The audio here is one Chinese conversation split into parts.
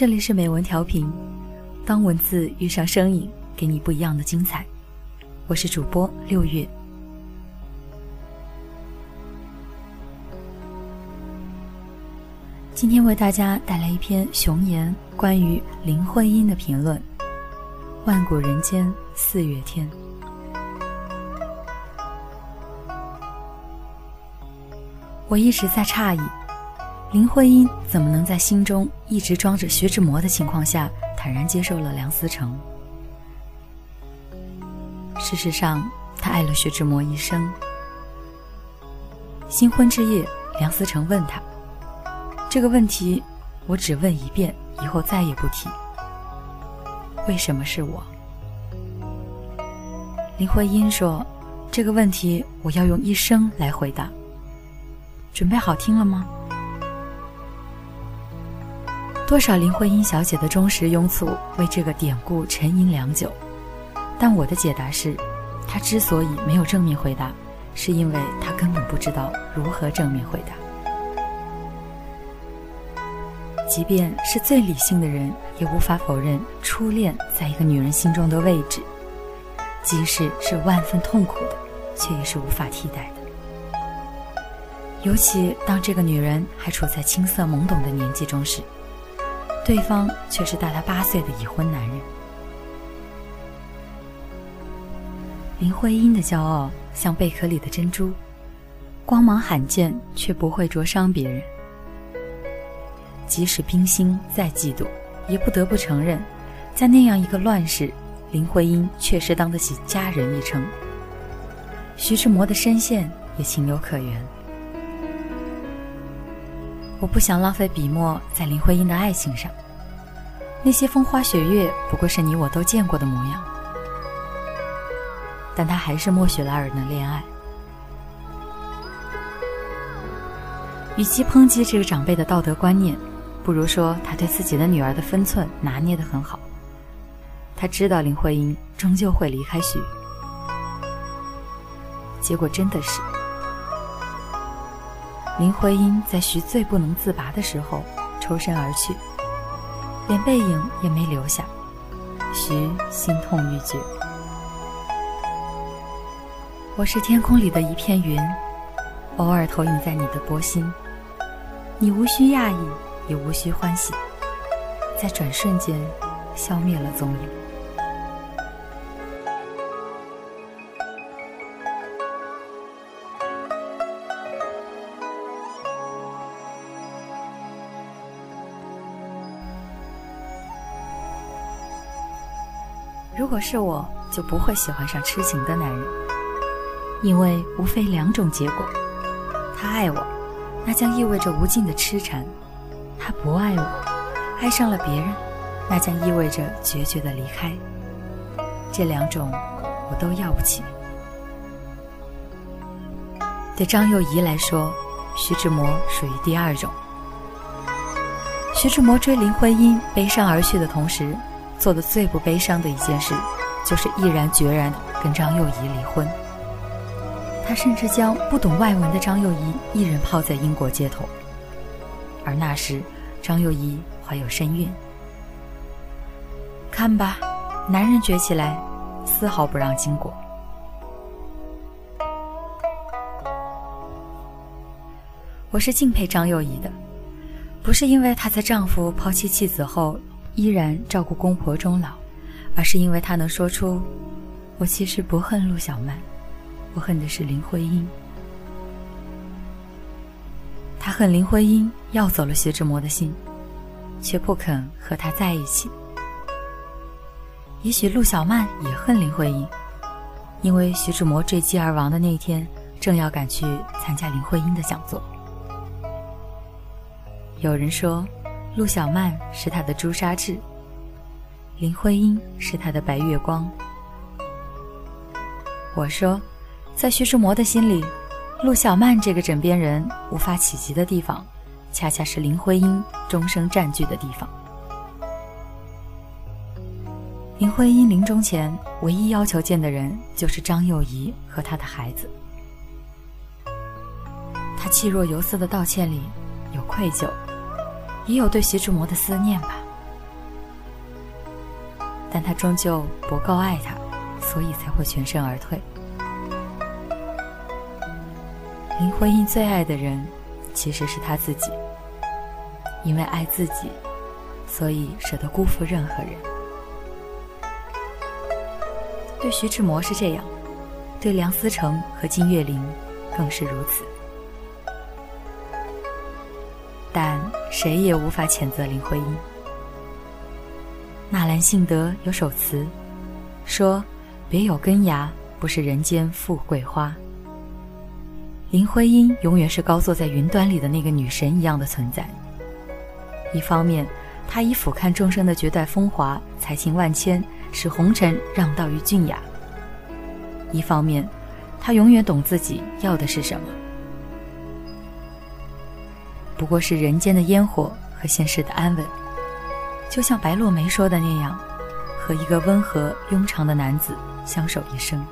这里是美文调频，当文字遇上声音，给你不一样的精彩。我是主播六月。今天为大家带来一篇熊言关于林徽因的评论。万古人间四月天，我一直在诧异，林徽因怎么能在心中一直装着徐志摩的情况下，坦然接受了梁思成？事实上，他爱了徐志摩一生。新婚之夜，梁思成问他。这个问题，我只问一遍，以后再也不提。为什么是我？林徽因说：“这个问题，我要用一生来回答。”准备好听了吗？多少林徽因小姐的忠实拥簇为这个典故沉吟良久，但我的解答是：她之所以没有正面回答，是因为她根本不知道如何正面回答。即便是最理性的人，也无法否认初恋在一个女人心中的位置，即使是万分痛苦的，却也是无法替代的。尤其当这个女人还处在青涩懵懂的年纪中时，对方却是大她八岁的已婚男人。林徽因的骄傲像贝壳里的珍珠，光芒罕见，却不会灼伤别人。即使冰心再嫉妒，也不得不承认，在那样一个乱世，林徽因确实当得起佳人一称。徐志摩的深陷也情有可原。我不想浪费笔墨在林徽因的爱情上，那些风花雪月不过是你我都见过的模样。但他还是默许了二人的恋爱。与其抨击这个长辈的道德观念，不如说，他对自己的女儿的分寸拿捏得很好。他知道林徽因终究会离开徐，结果真的是，林徽因在徐最不能自拔的时候抽身而去，连背影也没留下，徐心痛欲绝。我是天空里的一片云，偶尔投影在你的波心，你无需讶异。也无需欢喜，在转瞬间消灭了踪影。如果是我，就不会喜欢上痴情的男人，因为无非两种结果：他爱我，那将意味着无尽的痴缠。他不爱我，爱上了别人，那将意味着决绝的离开。这两种，我都要不起。对张幼仪来说，徐志摩属于第二种。徐志摩追林徽因悲伤而去的同时，做的最不悲伤的一件事，就是毅然决然跟张幼仪离婚。他甚至将不懂外文的张幼仪一人抛在英国街头。而那时，张幼仪怀有身孕。看吧，男人崛起来，丝毫不让经过。我是敬佩张幼仪的，不是因为她在丈夫抛弃妻子后依然照顾公婆终老，而是因为他能说出：“我其实不恨陆小曼，我恨的是林徽因。”他恨林徽因要走了徐志摩的心，却不肯和他在一起。也许陆小曼也恨林徽因，因为徐志摩坠机而亡的那天，正要赶去参加林徽因的讲座。有人说，陆小曼是他的朱砂痣，林徽因是他的白月光。我说，在徐志摩的心里。陆小曼这个枕边人无法企及的地方，恰恰是林徽因终生占据的地方。林徽因临终前唯一要求见的人就是张幼仪和他的孩子。他气若游丝的道歉里，有愧疚，也有对徐志摩的思念吧。但他终究不够爱她，所以才会全身而退。林徽因最爱的人，其实是她自己。因为爱自己，所以舍得辜负任何人。对徐志摩是这样，对梁思成和金岳霖更是如此。但谁也无法谴责林徽因。纳兰性德有首词，说：“别有根芽，不是人间富贵花。”林徽因永远是高坐在云端里的那个女神一样的存在。一方面，她以俯瞰众生的绝代风华，才情万千，使红尘让道于俊雅；一方面，她永远懂自己要的是什么，不过是人间的烟火和现实的安稳。就像白落梅说的那样，和一个温和庸常的男子相守一生。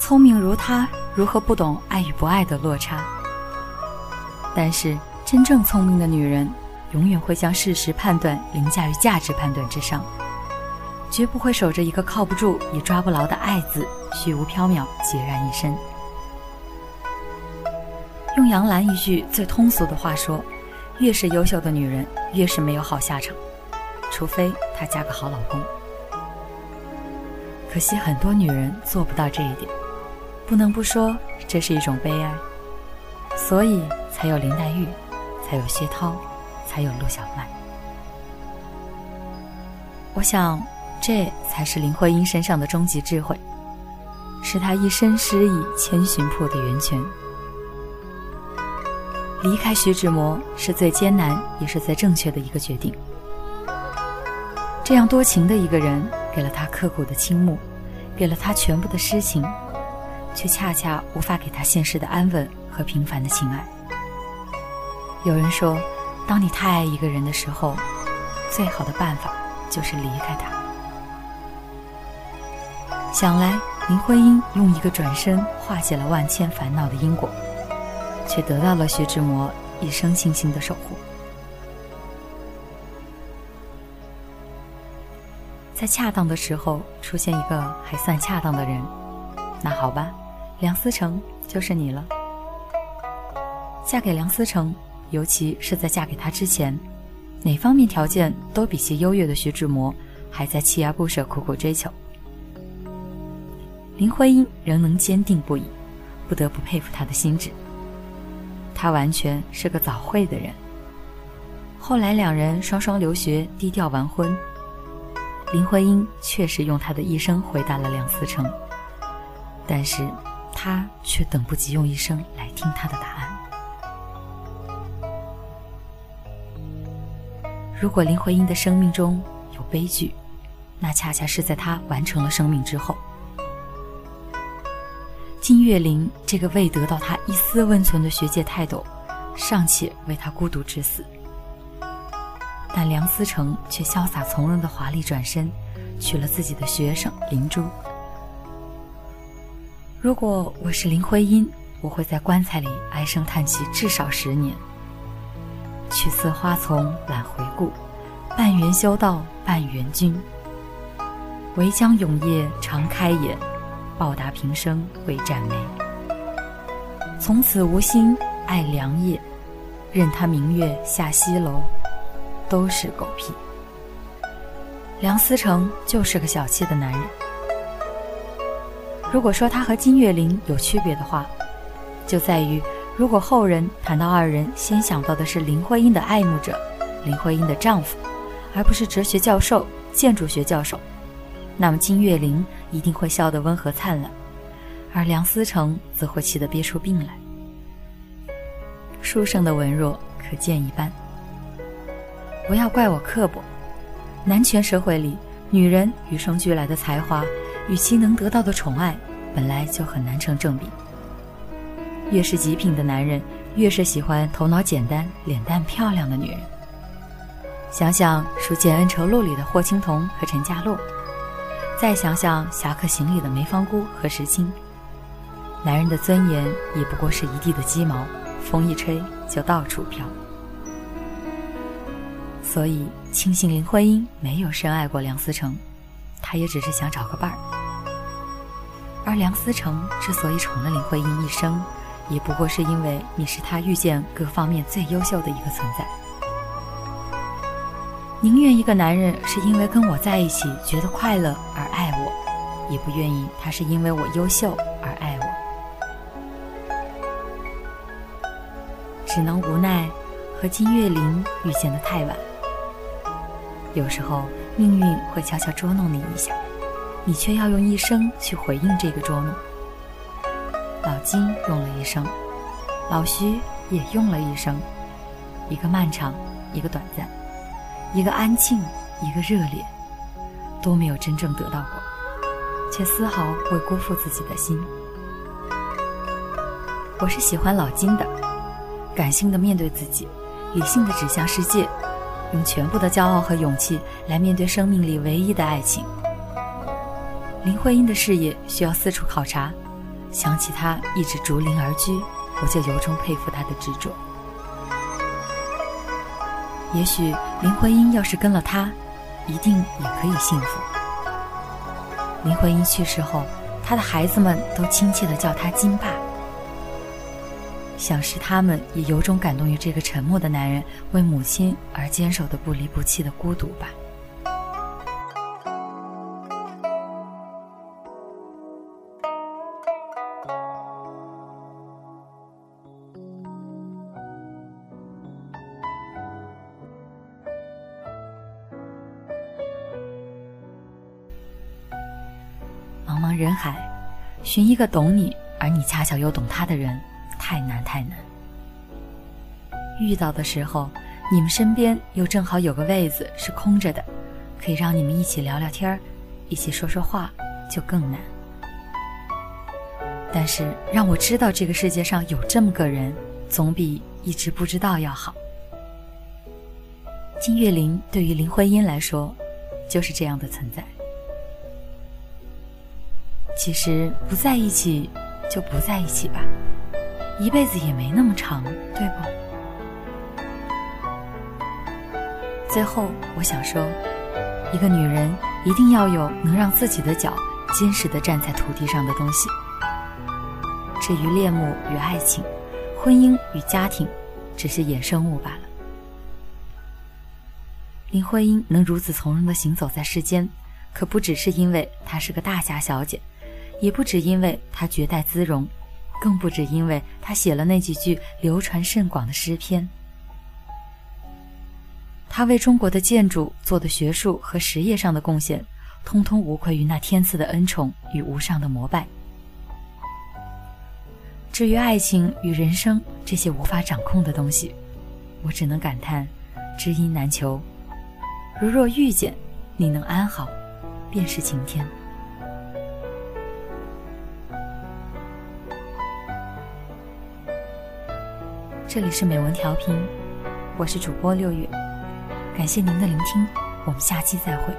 聪明如他，如何不懂爱与不爱的落差？但是，真正聪明的女人，永远会将事实判断凌驾于价值判断之上，绝不会守着一个靠不住也抓不牢的“爱”字，虚无缥缈，孑然一身。用杨澜一句最通俗的话说：“越是优秀的女人，越是没有好下场，除非她嫁个好老公。”可惜，很多女人做不到这一点。不能不说，这是一种悲哀，所以才有林黛玉，才有薛涛，才有陆小曼。我想，这才是林徽因身上的终极智慧，是她一生诗意千寻瀑的源泉。离开徐志摩是最艰难，也是最正确的一个决定。这样多情的一个人，给了他刻骨的倾慕，给了他全部的诗情。却恰恰无法给他现实的安稳和平凡的情爱。有人说，当你太爱一个人的时候，最好的办法就是离开他。想来，林徽因用一个转身化解了万千烦恼的因果，却得到了徐志摩一生倾心的守护。在恰当的时候出现一个还算恰当的人，那好吧。梁思成就是你了。嫁给梁思成，尤其是在嫁给他之前，哪方面条件都比其优越的徐志摩，还在锲而不舍苦苦追求。林徽因仍能坚定不移，不得不佩服她的心智。她完全是个早慧的人。后来两人双双留学，低调完婚。林徽因确实用她的一生回答了梁思成，但是。他却等不及用一生来听他的答案。如果林徽因的生命中有悲剧，那恰恰是在她完成了生命之后。金岳霖这个未得到他一丝温存的学界泰斗，尚且为他孤独致死，但梁思成却潇洒从容的华丽转身，娶了自己的学生林珠。如果我是林徽因，我会在棺材里唉声叹气至少十年。去似花丛懒回顾，半缘修道半缘君。唯将永夜常开眼，报答平生未展眉。从此无心爱良夜，任他明月下西楼，都是狗屁。梁思成就是个小气的男人。如果说他和金岳霖有区别的话，就在于，如果后人谈到二人，先想到的是林徽因的爱慕者，林徽因的丈夫，而不是哲学教授、建筑学教授，那么金岳霖一定会笑得温和灿烂，而梁思成则会气得憋出病来。书生的文弱可见一斑。不要怪我刻薄，男权社会里，女人与生俱来的才华。与其能得到的宠爱，本来就很难成正比。越是极品的男人，越是喜欢头脑简单、脸蛋漂亮的女人。想想《书剑恩仇录》里的霍青桐和陈家洛，再想想侠客行里的梅芳姑和石青，男人的尊严也不过是一地的鸡毛，风一吹就到处飘。所以，庆幸林徽因没有深爱过梁思成，她也只是想找个伴儿。而梁思成之所以宠了林徽因一生，也不过是因为你是他遇见各方面最优秀的一个存在。宁愿一个男人是因为跟我在一起觉得快乐而爱我，也不愿意他是因为我优秀而爱我。只能无奈和金岳霖遇见的太晚。有时候命运会悄悄捉弄你一下，你却要用一生去回应这个捉弄。老金用了一生，老徐也用了一生，一个漫长，一个短暂，一个安静，一个热烈，都没有真正得到过，却丝毫未辜负自己的心。我是喜欢老金的，感性的面对自己，理性的指向世界。用全部的骄傲和勇气来面对生命里唯一的爱情。林徽因的事业需要四处考察，想起他一直逐林而居，我就由衷佩服他的执着。也许林徽因要是跟了他，一定也可以幸福。林徽因去世后，她的孩子们都亲切地叫她“金爸”。想是他们也由衷感动于这个沉默的男人为母亲而坚守的不离不弃的孤独吧。人海，寻一个懂你，而你恰巧又懂他的人。太难太难。遇到的时候，你们身边又正好有个位子是空着的，可以让你们一起聊聊天儿，一起说说话，就更难。但是让我知道这个世界上有这么个人，总比一直不知道要好。金岳霖对于林徽因来说，就是这样的存在。其实不在一起，就不在一起吧。一辈子也没那么长，对不？最后，我想说，一个女人一定要有能让自己的脚坚实的站在土地上的东西。至于恋慕与爱情，婚姻与家庭，只是衍生物罢了。林徽因能如此从容的行走在世间，可不只是因为她是个大侠小姐，也不只因为他绝代姿容。更不止因为他写了那几句流传甚广的诗篇。他为中国的建筑做的学术和实业上的贡献，通通无愧于那天赐的恩宠与无上的膜拜。至于爱情与人生这些无法掌控的东西，我只能感叹，知音难求。如若遇见，你能安好，便是晴天。这里是美文调频，我是主播六月，感谢您的聆听，我们下期再会。